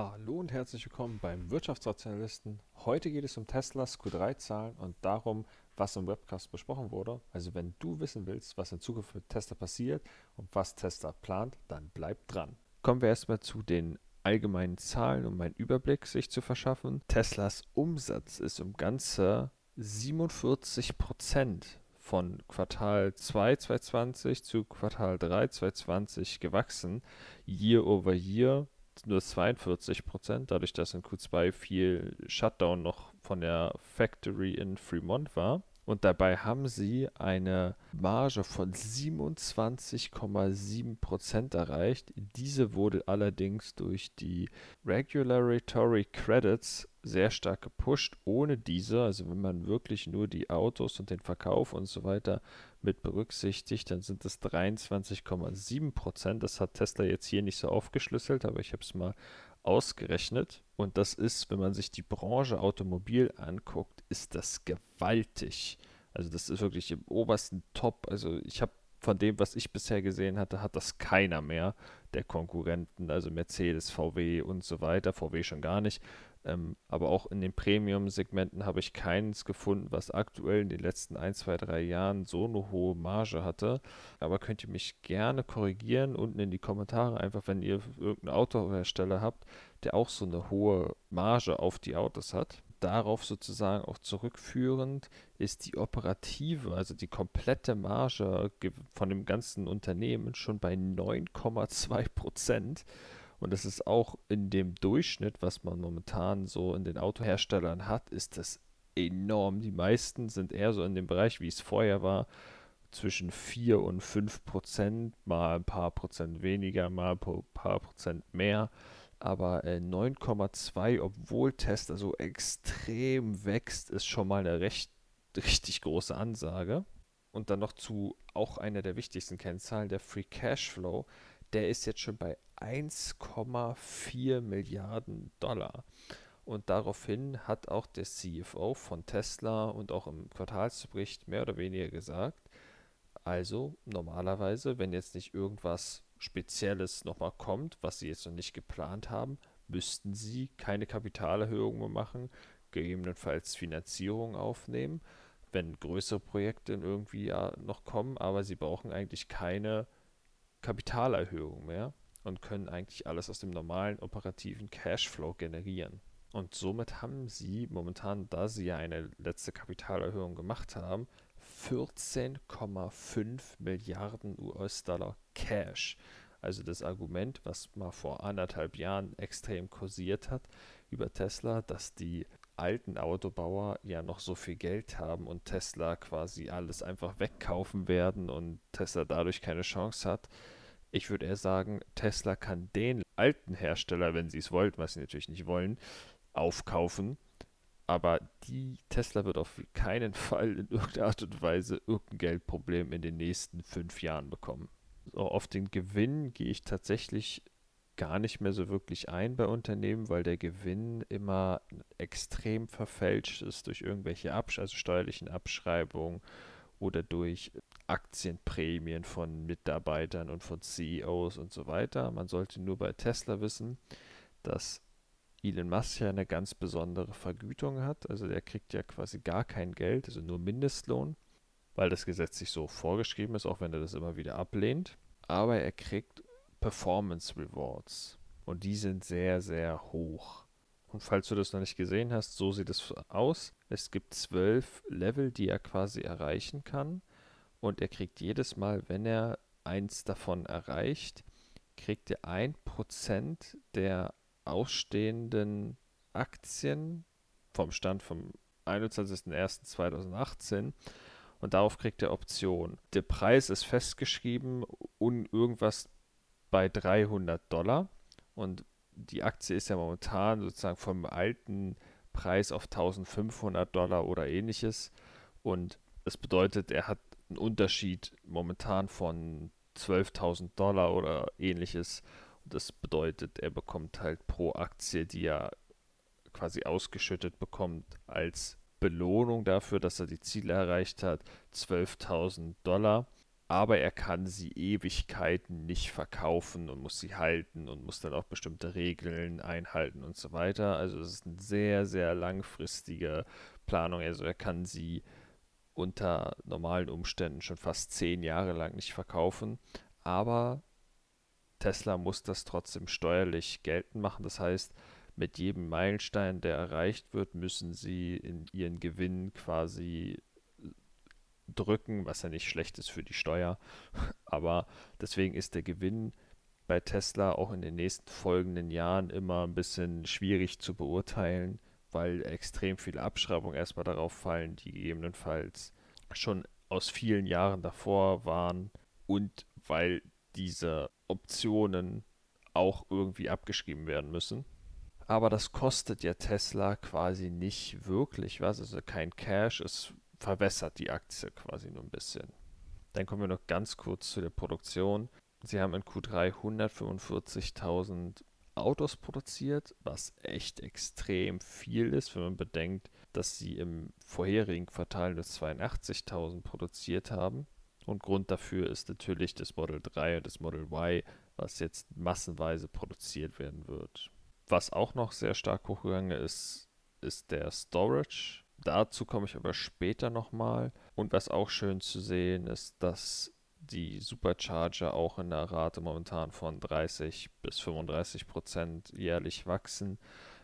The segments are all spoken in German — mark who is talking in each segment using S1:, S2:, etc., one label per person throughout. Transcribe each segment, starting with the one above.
S1: Hallo und herzlich willkommen beim Wirtschaftsrationalisten. Heute geht es um Teslas Q3-Zahlen und darum, was im Webcast besprochen wurde. Also wenn du wissen willst, was in Zukunft mit Tesla passiert und was Tesla plant, dann bleib dran. Kommen wir erstmal zu den allgemeinen Zahlen, um einen Überblick sich zu verschaffen. Teslas Umsatz ist um ganze 47 Prozent von Quartal 2 2020 zu Quartal 3 2020 gewachsen, year over year nur 42 Prozent, dadurch, dass in Q2 viel Shutdown noch von der Factory in Fremont war. Und dabei haben sie eine Marge von 27,7 Prozent erreicht. Diese wurde allerdings durch die Regulatory Credits sehr stark gepusht. Ohne diese, also wenn man wirklich nur die Autos und den Verkauf und so weiter mit berücksichtigt, dann sind es 23,7 Prozent. Das hat Tesla jetzt hier nicht so aufgeschlüsselt, aber ich habe es mal ausgerechnet. Und das ist, wenn man sich die Branche Automobil anguckt, ist das gewaltig. Also das ist wirklich im obersten Top. Also ich habe von dem, was ich bisher gesehen hatte, hat das keiner mehr der Konkurrenten, also Mercedes, VW und so weiter. VW schon gar nicht. Ähm, aber auch in den Premium-Segmenten habe ich keins gefunden, was aktuell in den letzten 1, 2, 3 Jahren so eine hohe Marge hatte. Aber könnt ihr mich gerne korrigieren unten in die Kommentare, einfach wenn ihr irgendeinen Autohersteller habt, der auch so eine hohe Marge auf die Autos hat. Darauf sozusagen auch zurückführend ist die operative, also die komplette Marge von dem ganzen Unternehmen schon bei 9,2 Prozent. Und das ist auch in dem Durchschnitt, was man momentan so in den Autoherstellern hat, ist das enorm. Die meisten sind eher so in dem Bereich, wie es vorher war, zwischen 4 und 5 Prozent, mal ein paar Prozent weniger, mal ein paar Prozent mehr. Aber äh, 9,2, obwohl Tesla so extrem wächst, ist schon mal eine recht, richtig große Ansage. Und dann noch zu auch einer der wichtigsten Kennzahlen, der Free Cash Flow der ist jetzt schon bei 1,4 Milliarden Dollar. Und daraufhin hat auch der CFO von Tesla und auch im Quartalsbericht mehr oder weniger gesagt, also normalerweise, wenn jetzt nicht irgendwas Spezielles nochmal kommt, was sie jetzt noch nicht geplant haben, müssten sie keine Kapitalerhöhung mehr machen, gegebenenfalls Finanzierung aufnehmen, wenn größere Projekte irgendwie noch kommen, aber sie brauchen eigentlich keine Kapitalerhöhung mehr und können eigentlich alles aus dem normalen operativen Cashflow generieren. Und somit haben sie momentan, da sie ja eine letzte Kapitalerhöhung gemacht haben, 14,5 Milliarden US-Dollar Cash. Also das Argument, was mal vor anderthalb Jahren extrem kursiert hat über Tesla, dass die alten Autobauer ja noch so viel Geld haben und Tesla quasi alles einfach wegkaufen werden und Tesla dadurch keine Chance hat. Ich würde eher sagen, Tesla kann den alten Hersteller, wenn sie es wollten, was sie natürlich nicht wollen, aufkaufen. Aber die Tesla wird auf keinen Fall in irgendeiner Art und Weise irgendein Geldproblem in den nächsten fünf Jahren bekommen. So, auf den Gewinn gehe ich tatsächlich gar nicht mehr so wirklich ein bei Unternehmen, weil der Gewinn immer extrem verfälscht ist durch irgendwelche Absch also steuerlichen Abschreibungen oder durch Aktienprämien von Mitarbeitern und von CEOs und so weiter. Man sollte nur bei Tesla wissen, dass Elon Musk ja eine ganz besondere Vergütung hat. Also der kriegt ja quasi gar kein Geld, also nur Mindestlohn, weil das gesetzlich so vorgeschrieben ist, auch wenn er das immer wieder ablehnt. Aber er kriegt Performance Rewards und die sind sehr, sehr hoch. Und falls du das noch nicht gesehen hast, so sieht es aus. Es gibt zwölf Level, die er quasi erreichen kann. Und er kriegt jedes Mal, wenn er eins davon erreicht, kriegt er ein Prozent der ausstehenden Aktien vom Stand vom 21.01.2018 und darauf kriegt er Optionen. Der Preis ist festgeschrieben und irgendwas bei 300 Dollar und die Aktie ist ja momentan sozusagen vom alten Preis auf 1500 Dollar oder ähnliches. Und das bedeutet, er hat einen Unterschied momentan von 12.000 Dollar oder ähnliches. Und das bedeutet, er bekommt halt pro Aktie, die er quasi ausgeschüttet bekommt, als Belohnung dafür, dass er die Ziele erreicht hat, 12.000 Dollar. Aber er kann sie Ewigkeiten nicht verkaufen und muss sie halten und muss dann auch bestimmte Regeln einhalten und so weiter. Also es ist eine sehr, sehr langfristige Planung. Also er kann sie unter normalen Umständen schon fast zehn Jahre lang nicht verkaufen, aber Tesla muss das trotzdem steuerlich geltend machen. Das heißt, mit jedem Meilenstein, der erreicht wird, müssen sie in ihren Gewinn quasi drücken, was ja nicht schlecht ist für die Steuer. Aber deswegen ist der Gewinn bei Tesla auch in den nächsten folgenden Jahren immer ein bisschen schwierig zu beurteilen, weil extrem viele Abschreibungen erstmal darauf fallen, die gegebenenfalls schon aus vielen Jahren davor waren und weil diese Optionen auch irgendwie abgeschrieben werden müssen. Aber das kostet ja Tesla quasi nicht wirklich was, also kein Cash. Es verwässert die Aktie quasi nur ein bisschen. Dann kommen wir noch ganz kurz zu der Produktion. Sie haben in Q3 145.000 Autos produziert, was echt extrem viel ist, wenn man bedenkt, dass sie im vorherigen Quartal nur 82.000 produziert haben. Und Grund dafür ist natürlich das Model 3 und das Model Y, was jetzt massenweise produziert werden wird. Was auch noch sehr stark hochgegangen ist, ist der Storage. Dazu komme ich aber später nochmal. Und was auch schön zu sehen ist, dass die Supercharger auch in der Rate momentan von 30 bis 35 Prozent jährlich wachsen.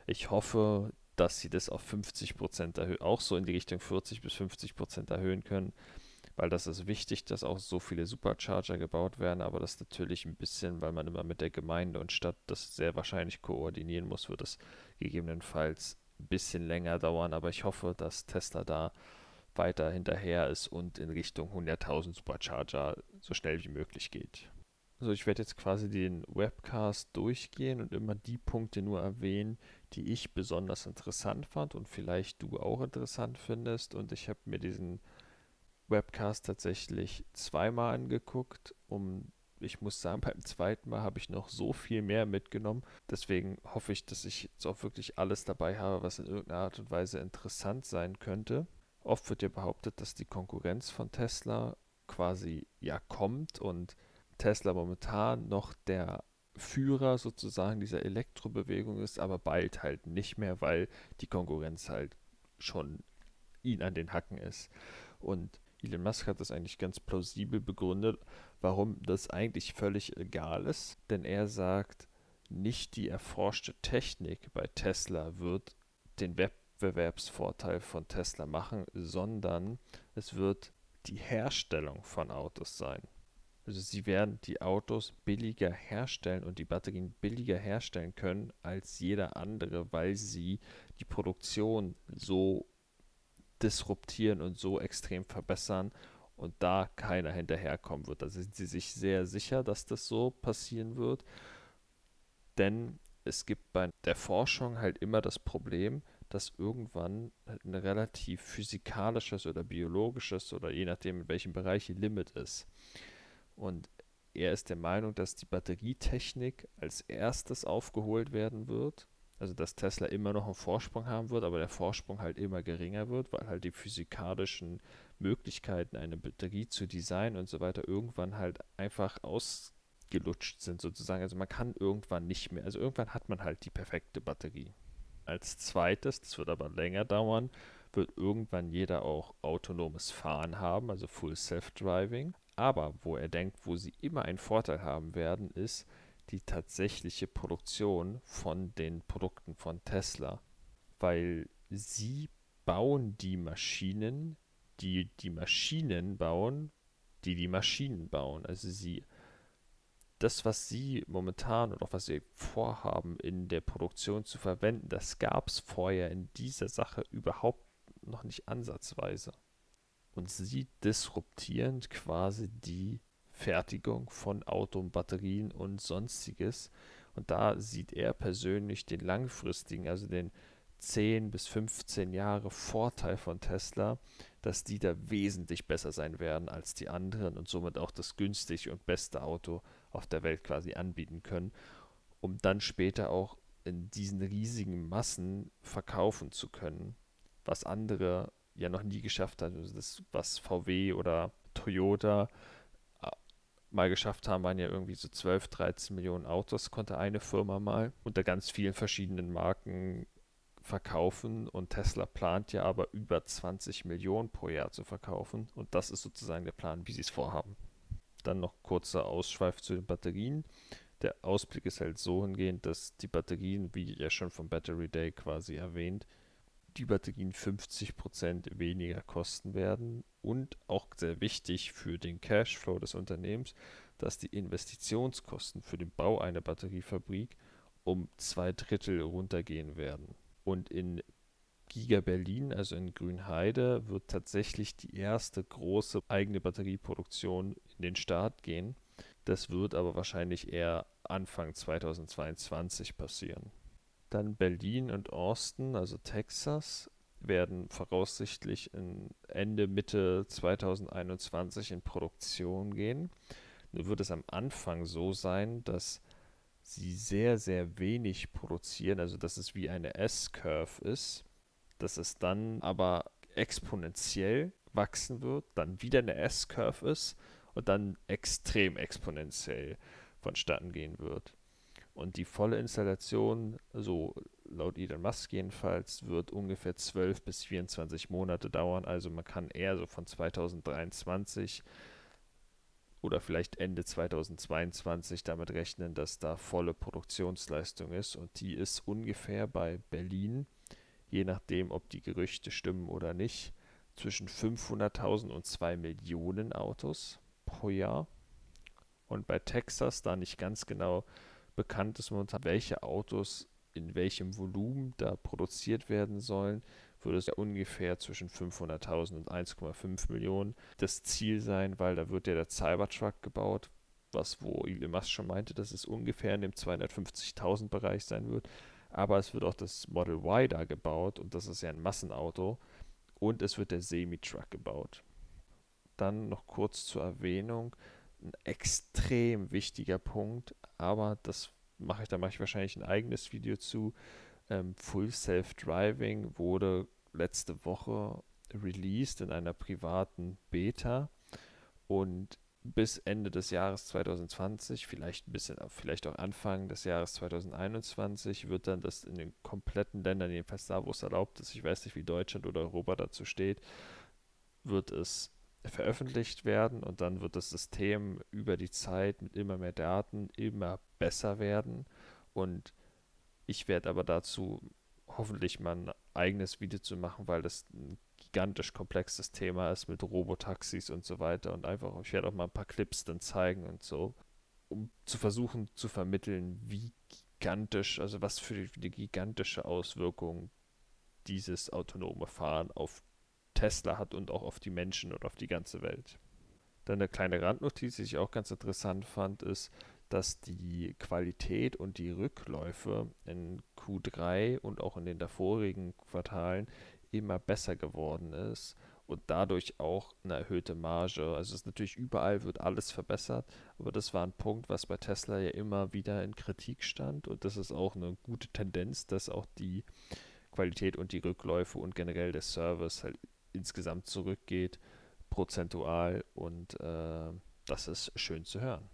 S1: Ich hoffe, dass sie das auf 50 Prozent erhöhen, auch so in die Richtung 40 bis 50 Prozent erhöhen können, weil das ist wichtig, dass auch so viele Supercharger gebaut werden, aber das natürlich ein bisschen, weil man immer mit der Gemeinde und Stadt das sehr wahrscheinlich koordinieren muss, wird es gegebenenfalls ein bisschen länger dauern, aber ich hoffe, dass Tesla da weiter hinterher ist und in Richtung 100.000 Supercharger so schnell wie möglich geht. Also ich werde jetzt quasi den Webcast durchgehen und immer die Punkte nur erwähnen, die ich besonders interessant fand und vielleicht du auch interessant findest. Und ich habe mir diesen Webcast tatsächlich zweimal angeguckt, um ich muss sagen, beim zweiten Mal habe ich noch so viel mehr mitgenommen. Deswegen hoffe ich, dass ich jetzt auch wirklich alles dabei habe, was in irgendeiner Art und Weise interessant sein könnte. Oft wird ja behauptet, dass die Konkurrenz von Tesla quasi ja kommt und Tesla momentan noch der Führer sozusagen dieser Elektrobewegung ist, aber bald halt nicht mehr, weil die Konkurrenz halt schon ihn an den Hacken ist. Und Elon Musk hat das eigentlich ganz plausibel begründet, warum das eigentlich völlig egal ist, denn er sagt, nicht die erforschte Technik bei Tesla wird den Wettbewerbsvorteil von Tesla machen, sondern es wird die Herstellung von Autos sein. Also sie werden die Autos billiger herstellen und die Batterien billiger herstellen können als jeder andere, weil sie die Produktion so disruptieren und so extrem verbessern und da keiner hinterherkommen wird. Da sind sie sich sehr sicher, dass das so passieren wird, denn es gibt bei der Forschung halt immer das Problem, dass irgendwann ein relativ physikalisches oder biologisches oder je nachdem in welchem Bereich Limit ist. Und er ist der Meinung, dass die Batterietechnik als erstes aufgeholt werden wird also dass Tesla immer noch einen Vorsprung haben wird, aber der Vorsprung halt immer geringer wird, weil halt die physikalischen Möglichkeiten, eine Batterie zu designen und so weiter irgendwann halt einfach ausgelutscht sind sozusagen. Also man kann irgendwann nicht mehr, also irgendwann hat man halt die perfekte Batterie. Als zweites, das wird aber länger dauern, wird irgendwann jeder auch autonomes Fahren haben, also Full Self-Driving. Aber wo er denkt, wo sie immer einen Vorteil haben werden, ist, die tatsächliche Produktion von den Produkten von Tesla, weil sie bauen die Maschinen, die die Maschinen bauen, die die Maschinen bauen. Also sie, das, was sie momentan oder was sie vorhaben in der Produktion zu verwenden, das gab es vorher in dieser Sache überhaupt noch nicht ansatzweise. Und sie disruptieren quasi die Fertigung von Auto Batterien und sonstiges. Und da sieht er persönlich den langfristigen, also den 10 bis 15 Jahre Vorteil von Tesla, dass die da wesentlich besser sein werden als die anderen und somit auch das günstigste und beste Auto auf der Welt quasi anbieten können, um dann später auch in diesen riesigen Massen verkaufen zu können, was andere ja noch nie geschafft haben. Also das, was VW oder Toyota mal geschafft haben, waren ja irgendwie so 12, 13 Millionen Autos, konnte eine Firma mal unter ganz vielen verschiedenen Marken verkaufen und Tesla plant ja aber über 20 Millionen pro Jahr zu verkaufen und das ist sozusagen der Plan, wie sie es vorhaben. Dann noch kurzer Ausschweif zu den Batterien. Der Ausblick ist halt so hingehend, dass die Batterien, wie ja schon vom Battery Day quasi erwähnt, die Batterien 50% weniger kosten werden und auch sehr wichtig für den Cashflow des Unternehmens, dass die Investitionskosten für den Bau einer Batteriefabrik um zwei Drittel runtergehen werden. Und in Giga Berlin, also in Grünheide, wird tatsächlich die erste große eigene Batterieproduktion in den Start gehen. Das wird aber wahrscheinlich eher Anfang 2022 passieren. Dann Berlin und Austin, also Texas, werden voraussichtlich Ende, Mitte 2021 in Produktion gehen. Nur wird es am Anfang so sein, dass sie sehr, sehr wenig produzieren, also dass es wie eine S-Curve ist, dass es dann aber exponentiell wachsen wird, dann wieder eine S-Curve ist und dann extrem exponentiell vonstatten gehen wird. Und die volle Installation, so laut Elon Musk jedenfalls, wird ungefähr 12 bis 24 Monate dauern. Also man kann eher so von 2023 oder vielleicht Ende 2022 damit rechnen, dass da volle Produktionsleistung ist. Und die ist ungefähr bei Berlin, je nachdem, ob die Gerüchte stimmen oder nicht, zwischen 500.000 und 2 Millionen Autos pro Jahr. Und bei Texas, da nicht ganz genau bekannt ist momentan, welche Autos in welchem Volumen da produziert werden sollen, würde es ja ungefähr zwischen 500.000 und 1,5 Millionen das Ziel sein, weil da wird ja der Cybertruck gebaut, was wo Elon Musk schon meinte, dass es ungefähr in dem 250.000 Bereich sein wird. Aber es wird auch das Model Y da gebaut und das ist ja ein Massenauto und es wird der Semi-Truck gebaut. Dann noch kurz zur Erwähnung, ein extrem wichtiger Punkt, aber das mache ich, da mache ich wahrscheinlich ein eigenes Video zu. Ähm, Full Self-Driving wurde letzte Woche released in einer privaten Beta. Und bis Ende des Jahres 2020, vielleicht ein bisschen, vielleicht auch Anfang des Jahres 2021, wird dann das in den kompletten Ländern, jedenfalls da, wo es erlaubt ist, ich weiß nicht, wie Deutschland oder Europa dazu steht, wird es veröffentlicht werden und dann wird das System über die Zeit mit immer mehr Daten immer besser werden. Und ich werde aber dazu hoffentlich mal ein eigenes Video zu machen, weil das ein gigantisch komplexes Thema ist mit Robotaxis und so weiter und einfach, ich werde auch mal ein paar Clips dann zeigen und so, um zu versuchen zu vermitteln, wie gigantisch, also was für die, die gigantische Auswirkung dieses autonome Fahren auf Tesla hat und auch auf die Menschen und auf die ganze Welt. Dann eine kleine Randnotiz, die ich auch ganz interessant fand, ist, dass die Qualität und die Rückläufe in Q3 und auch in den davorigen Quartalen immer besser geworden ist und dadurch auch eine erhöhte Marge. Also es ist natürlich überall wird alles verbessert, aber das war ein Punkt, was bei Tesla ja immer wieder in Kritik stand und das ist auch eine gute Tendenz, dass auch die Qualität und die Rückläufe und generell der Service halt insgesamt zurückgeht, prozentual und äh, das ist schön zu hören.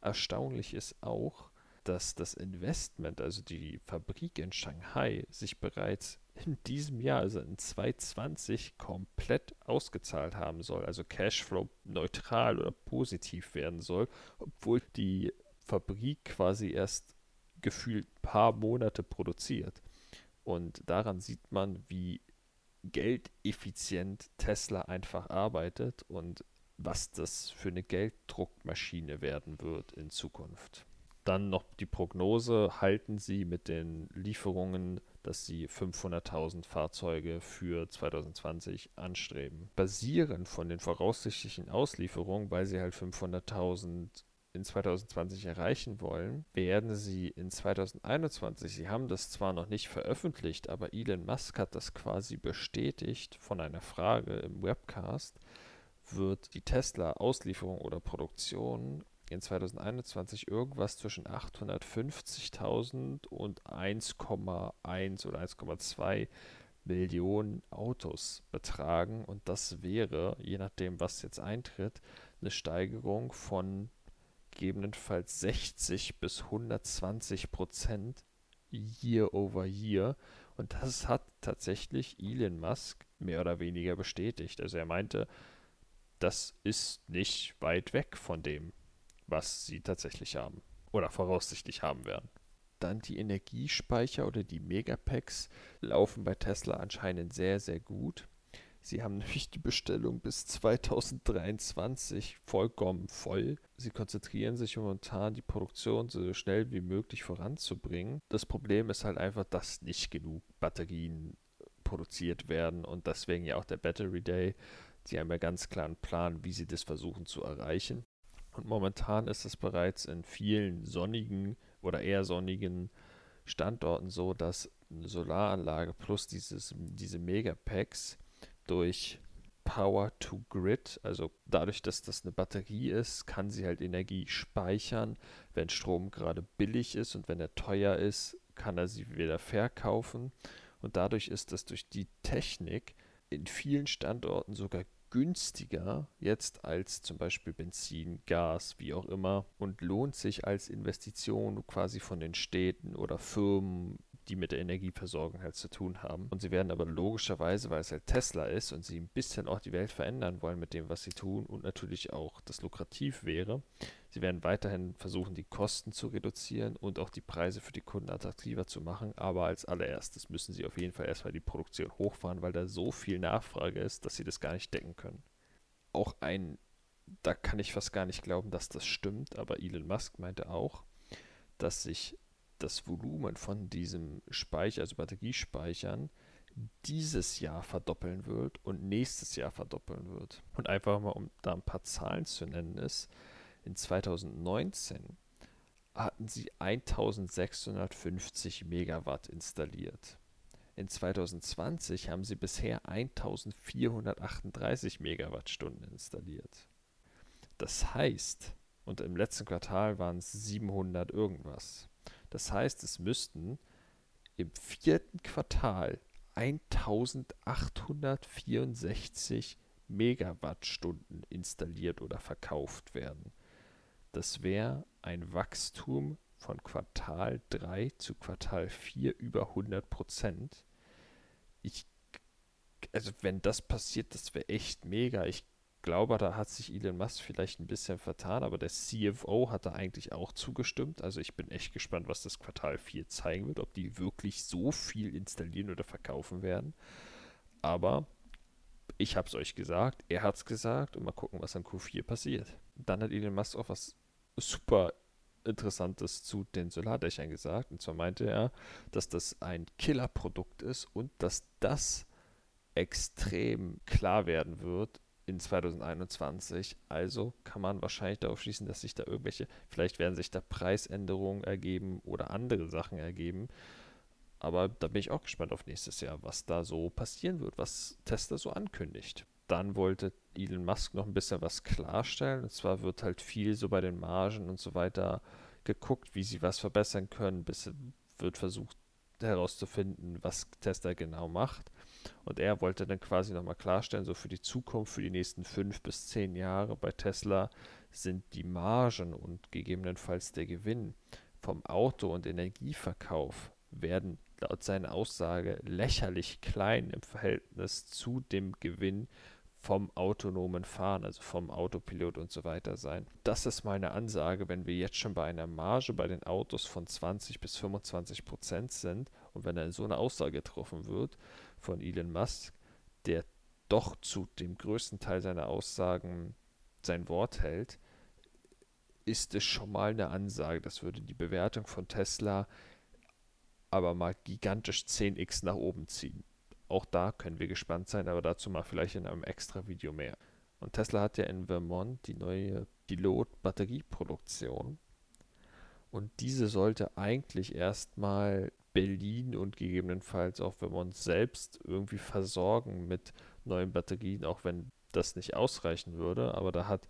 S1: Erstaunlich ist auch, dass das Investment, also die Fabrik in Shanghai, sich bereits in diesem Jahr, also in 2020, komplett ausgezahlt haben soll, also Cashflow neutral oder positiv werden soll, obwohl die Fabrik quasi erst gefühlt ein paar Monate produziert. Und daran sieht man, wie geldeffizient Tesla einfach arbeitet und was das für eine Gelddruckmaschine werden wird in Zukunft. Dann noch die Prognose, halten Sie mit den Lieferungen, dass Sie 500.000 Fahrzeuge für 2020 anstreben. Basierend von den voraussichtlichen Auslieferungen, weil Sie halt 500.000 in 2020 erreichen wollen, werden sie in 2021, sie haben das zwar noch nicht veröffentlicht, aber Elon Musk hat das quasi bestätigt von einer Frage im Webcast, wird die Tesla-Auslieferung oder Produktion in 2021 irgendwas zwischen 850.000 und 1,1 oder 1,2 Millionen Autos betragen und das wäre, je nachdem, was jetzt eintritt, eine Steigerung von gegebenenfalls 60 bis 120 Prozent year over year. Und das hat tatsächlich Elon Musk mehr oder weniger bestätigt. Also er meinte, das ist nicht weit weg von dem, was sie tatsächlich haben oder voraussichtlich haben werden. Dann die Energiespeicher oder die Megapacks laufen bei Tesla anscheinend sehr, sehr gut. Sie haben nämlich die Bestellung bis 2023 vollkommen voll. Sie konzentrieren sich momentan, die Produktion so schnell wie möglich voranzubringen. Das Problem ist halt einfach, dass nicht genug Batterien produziert werden und deswegen ja auch der Battery Day. Sie haben ja ganz klar einen Plan, wie sie das versuchen zu erreichen. Und momentan ist es bereits in vielen sonnigen oder eher sonnigen Standorten so, dass eine Solaranlage plus dieses, diese Megapacks durch Power to Grid, also dadurch, dass das eine Batterie ist, kann sie halt Energie speichern, wenn Strom gerade billig ist und wenn er teuer ist, kann er sie wieder verkaufen und dadurch ist das durch die Technik in vielen Standorten sogar günstiger jetzt als zum Beispiel Benzin, Gas, wie auch immer. Und lohnt sich als Investition quasi von den Städten oder Firmen, die mit der Energieversorgung halt zu tun haben. Und sie werden aber logischerweise, weil es halt Tesla ist und sie ein bisschen auch die Welt verändern wollen mit dem, was sie tun und natürlich auch das lukrativ wäre, sie werden weiterhin versuchen, die Kosten zu reduzieren und auch die Preise für die Kunden attraktiver zu machen. Aber als allererstes müssen sie auf jeden Fall erstmal die Produktion hochfahren, weil da so viel Nachfrage ist, dass sie das gar nicht decken können. Auch ein, da kann ich fast gar nicht glauben, dass das stimmt, aber Elon Musk meinte auch, dass sich das Volumen von diesem Speicher, also Batteriespeichern, dieses Jahr verdoppeln wird und nächstes Jahr verdoppeln wird. Und einfach mal, um da ein paar Zahlen zu nennen, ist, in 2019 hatten sie 1650 Megawatt installiert. In 2020 haben sie bisher 1438 Megawattstunden installiert. Das heißt, und im letzten Quartal waren es 700 irgendwas. Das heißt, es müssten im vierten Quartal 1864 Megawattstunden installiert oder verkauft werden. Das wäre ein Wachstum von Quartal 3 zu Quartal 4 über 100 Prozent. Ich, also wenn das passiert, das wäre echt mega. Ich glaube, da hat sich Elon Musk vielleicht ein bisschen vertan, aber der CFO hat da eigentlich auch zugestimmt. Also ich bin echt gespannt, was das Quartal 4 zeigen wird, ob die wirklich so viel installieren oder verkaufen werden. Aber ich habe es euch gesagt, er hat es gesagt und mal gucken, was an Q4 passiert. Dann hat Elon Musk auch was super Interessantes zu den Solardächern gesagt. Und zwar meinte er, dass das ein Killerprodukt ist und dass das extrem klar werden wird in 2021. Also kann man wahrscheinlich darauf schließen, dass sich da irgendwelche, vielleicht werden sich da Preisänderungen ergeben oder andere Sachen ergeben. Aber da bin ich auch gespannt auf nächstes Jahr, was da so passieren wird, was Tesla so ankündigt. Dann wollte Elon Musk noch ein bisschen was klarstellen. Und zwar wird halt viel so bei den Margen und so weiter geguckt, wie sie was verbessern können, bis wird versucht herauszufinden, was Tesla genau macht. Und er wollte dann quasi nochmal klarstellen, so für die Zukunft, für die nächsten fünf bis zehn Jahre bei Tesla sind die Margen und gegebenenfalls der Gewinn vom Auto- und Energieverkauf werden laut seiner Aussage lächerlich klein im Verhältnis zu dem Gewinn vom autonomen Fahren, also vom Autopilot und so weiter sein. Das ist meine Ansage, wenn wir jetzt schon bei einer Marge bei den Autos von 20 bis 25 Prozent sind und wenn dann so eine Aussage getroffen wird, von Elon Musk, der doch zu dem größten Teil seiner Aussagen sein Wort hält, ist es schon mal eine Ansage. Das würde die Bewertung von Tesla aber mal gigantisch 10x nach oben ziehen. Auch da können wir gespannt sein, aber dazu mal vielleicht in einem extra Video mehr. Und Tesla hat ja in Vermont die neue Pilot-Batterieproduktion. Und diese sollte eigentlich erstmal Berlin und gegebenenfalls auch Vermont selbst irgendwie versorgen mit neuen Batterien, auch wenn das nicht ausreichen würde. Aber da hat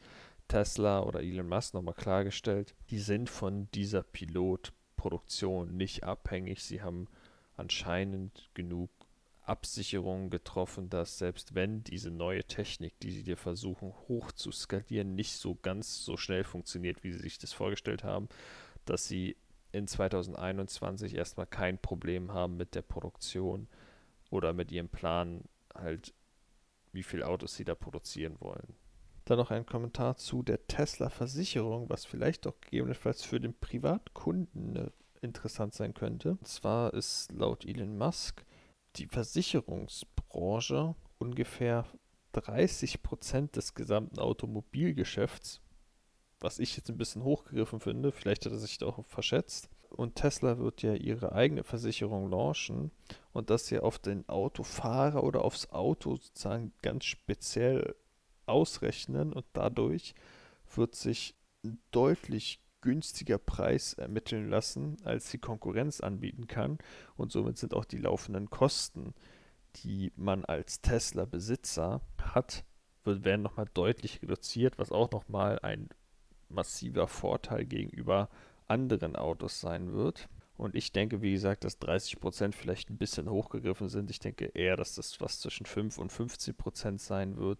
S1: Tesla oder Elon Musk nochmal klargestellt, die sind von dieser Pilotproduktion nicht abhängig. Sie haben anscheinend genug Absicherungen getroffen, dass selbst wenn diese neue Technik, die sie dir versuchen hoch zu skalieren, nicht so ganz so schnell funktioniert, wie sie sich das vorgestellt haben, dass sie in 2021 erstmal kein Problem haben mit der Produktion oder mit ihrem Plan, halt wie viele Autos sie da produzieren wollen. Dann noch ein Kommentar zu der Tesla-Versicherung, was vielleicht auch gegebenenfalls für den Privatkunden äh, interessant sein könnte. Und zwar ist laut Elon Musk die Versicherungsbranche ungefähr 30 Prozent des gesamten Automobilgeschäfts, was ich jetzt ein bisschen hochgegriffen finde. Vielleicht hat er sich da auch verschätzt. Und Tesla wird ja ihre eigene Versicherung launchen und das ja auf den Autofahrer oder aufs Auto sozusagen ganz speziell ausrechnen und dadurch wird sich ein deutlich günstiger Preis ermitteln lassen, als die Konkurrenz anbieten kann. Und somit sind auch die laufenden Kosten, die man als Tesla-Besitzer hat, werden nochmal deutlich reduziert, was auch nochmal ein massiver Vorteil gegenüber anderen Autos sein wird. Und ich denke, wie gesagt, dass 30% vielleicht ein bisschen hochgegriffen sind. Ich denke eher, dass das was zwischen 5 und 15% sein wird.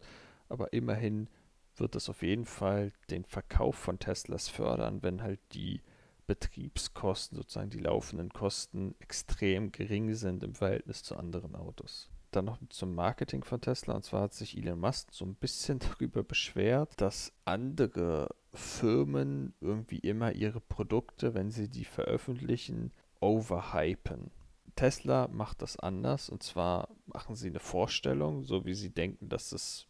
S1: Aber immerhin wird es auf jeden Fall den Verkauf von Teslas fördern, wenn halt die Betriebskosten, sozusagen die laufenden Kosten, extrem gering sind im Verhältnis zu anderen Autos. Dann noch zum Marketing von Tesla. Und zwar hat sich Elon Musk so ein bisschen darüber beschwert, dass andere Firmen irgendwie immer ihre Produkte, wenn sie die veröffentlichen, overhypen. Tesla macht das anders. Und zwar machen sie eine Vorstellung, so wie sie denken, dass es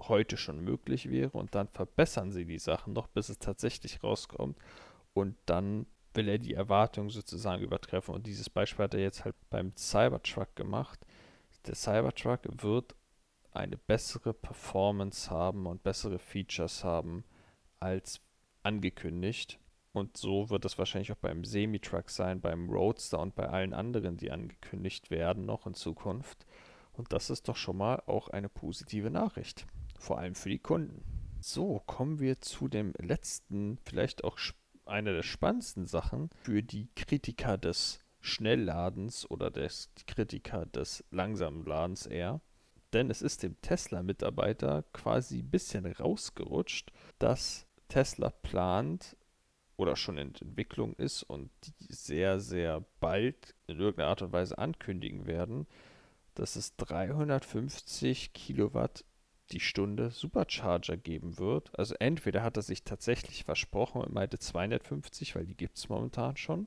S1: heute schon möglich wäre und dann verbessern sie die Sachen noch, bis es tatsächlich rauskommt und dann will er die Erwartungen sozusagen übertreffen und dieses Beispiel hat er jetzt halt beim Cybertruck gemacht. Der Cybertruck wird eine bessere Performance haben und bessere Features haben als angekündigt. Und so wird es wahrscheinlich auch beim Semi-Truck sein, beim Roadster und bei allen anderen, die angekündigt werden, noch in Zukunft. Und das ist doch schon mal auch eine positive Nachricht vor allem für die Kunden. So, kommen wir zu dem letzten, vielleicht auch einer der spannendsten Sachen für die Kritiker des Schnellladens oder des Kritiker des langsamen Ladens eher. Denn es ist dem Tesla-Mitarbeiter quasi ein bisschen rausgerutscht, dass Tesla plant oder schon in Entwicklung ist und die sehr, sehr bald in irgendeiner Art und Weise ankündigen werden, dass es 350 Kilowatt die Stunde Supercharger geben wird. Also entweder hat er sich tatsächlich versprochen und meinte 250, weil die gibt es momentan schon.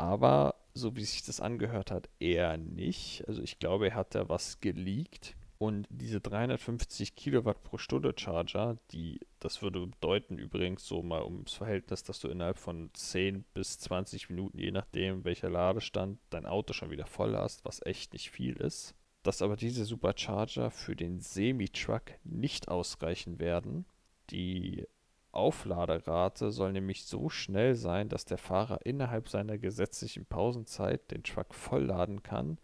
S1: Aber so wie sich das angehört hat, eher nicht. Also ich glaube, er hat da was geleakt. Und diese 350 Kilowatt pro Stunde Charger, die, das würde bedeuten übrigens so mal ums Verhältnis, dass du innerhalb von 10 bis 20 Minuten, je nachdem welcher Ladestand, dein Auto schon wieder voll hast, was echt nicht viel ist dass aber diese Supercharger für den Semi-Truck nicht ausreichen werden. Die Aufladerate soll nämlich so schnell sein, dass der Fahrer innerhalb seiner gesetzlichen Pausenzeit den Truck vollladen kann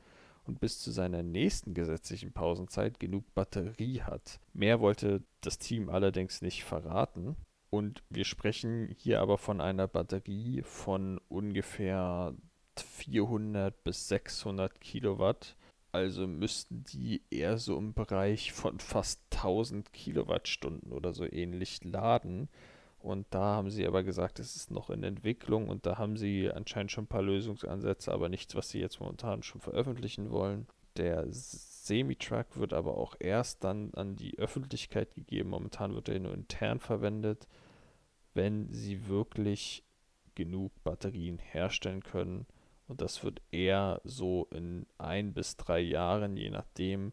S1: und bis zu seiner nächsten gesetzlichen Pausenzeit genug Batterie hat. Mehr wollte das Team allerdings nicht verraten. Und wir sprechen hier aber von einer Batterie von ungefähr 400 bis 600 Kilowatt also müssten die eher so im Bereich von fast 1000 Kilowattstunden oder so ähnlich laden. Und da haben sie aber gesagt, es ist noch in Entwicklung und da haben sie anscheinend schon ein paar Lösungsansätze, aber nichts, was sie jetzt momentan schon veröffentlichen wollen. Der Semi-Truck wird aber auch erst dann an die Öffentlichkeit gegeben. Momentan wird er nur intern verwendet, wenn sie wirklich genug Batterien herstellen können und das wird eher so in ein bis drei Jahren, je nachdem,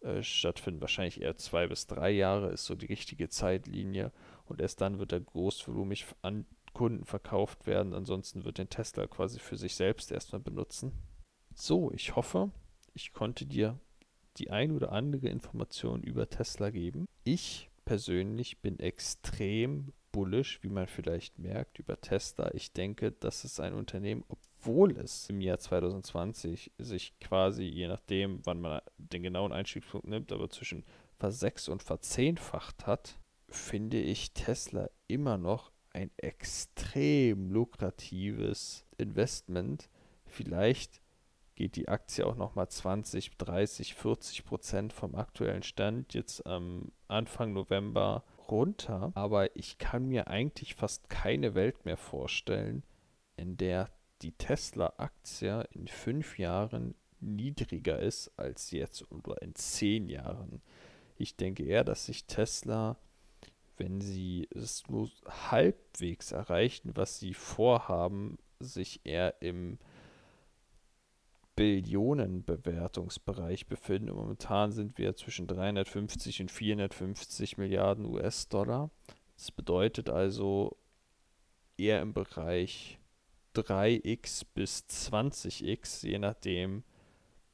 S1: äh, stattfinden. Wahrscheinlich eher zwei bis drei Jahre ist so die richtige Zeitlinie. Und erst dann wird er großvolumig an Kunden verkauft werden. Ansonsten wird den Tesla quasi für sich selbst erstmal benutzen. So, ich hoffe, ich konnte dir die ein oder andere Information über Tesla geben. Ich persönlich bin extrem bullish, wie man vielleicht merkt, über Tesla. Ich denke, das ist ein Unternehmen, obwohl es im Jahr 2020 sich quasi, je nachdem, wann man den genauen Einstiegspunkt nimmt, aber zwischen versechs- und verzehnfacht hat, finde ich Tesla immer noch ein extrem lukratives Investment. Vielleicht geht die Aktie auch nochmal 20, 30, 40 Prozent vom aktuellen Stand jetzt am Anfang November runter. Aber ich kann mir eigentlich fast keine Welt mehr vorstellen, in der die Tesla-Aktie in fünf Jahren niedriger ist als jetzt oder in zehn Jahren. Ich denke eher, dass sich Tesla, wenn sie es nur halbwegs erreichen, was sie vorhaben, sich eher im Billionenbewertungsbereich befinden. Momentan sind wir zwischen 350 und 450 Milliarden US-Dollar. Das bedeutet also eher im Bereich 3x bis 20x, je nachdem,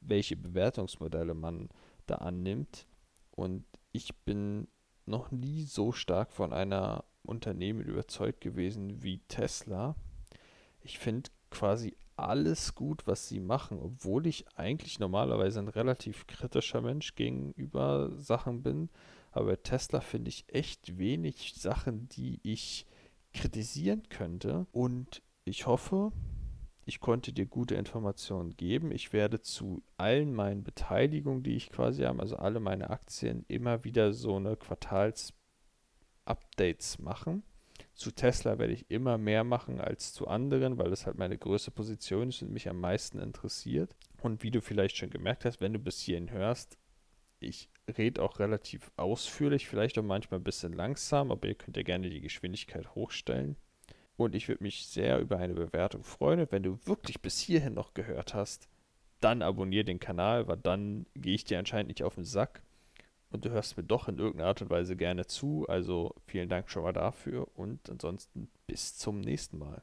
S1: welche Bewertungsmodelle man da annimmt. Und ich bin noch nie so stark von einer Unternehmen überzeugt gewesen wie Tesla. Ich finde quasi alles gut, was sie machen, obwohl ich eigentlich normalerweise ein relativ kritischer Mensch gegenüber Sachen bin. Aber bei Tesla finde ich echt wenig Sachen, die ich kritisieren könnte. Und ich hoffe, ich konnte dir gute Informationen geben. Ich werde zu allen meinen Beteiligungen, die ich quasi habe, also alle meine Aktien, immer wieder so eine Quartals-Updates machen. Zu Tesla werde ich immer mehr machen als zu anderen, weil es halt meine größte Position ist und mich am meisten interessiert. Und wie du vielleicht schon gemerkt hast, wenn du bis hierhin hörst, ich rede auch relativ ausführlich, vielleicht auch manchmal ein bisschen langsam, aber ihr könnt ja gerne die Geschwindigkeit hochstellen. Und ich würde mich sehr über eine Bewertung freuen. Wenn du wirklich bis hierhin noch gehört hast, dann abonniere den Kanal, weil dann gehe ich dir anscheinend nicht auf den Sack. Und du hörst mir doch in irgendeiner Art und Weise gerne zu. Also vielen Dank schon mal dafür. Und ansonsten bis zum nächsten Mal.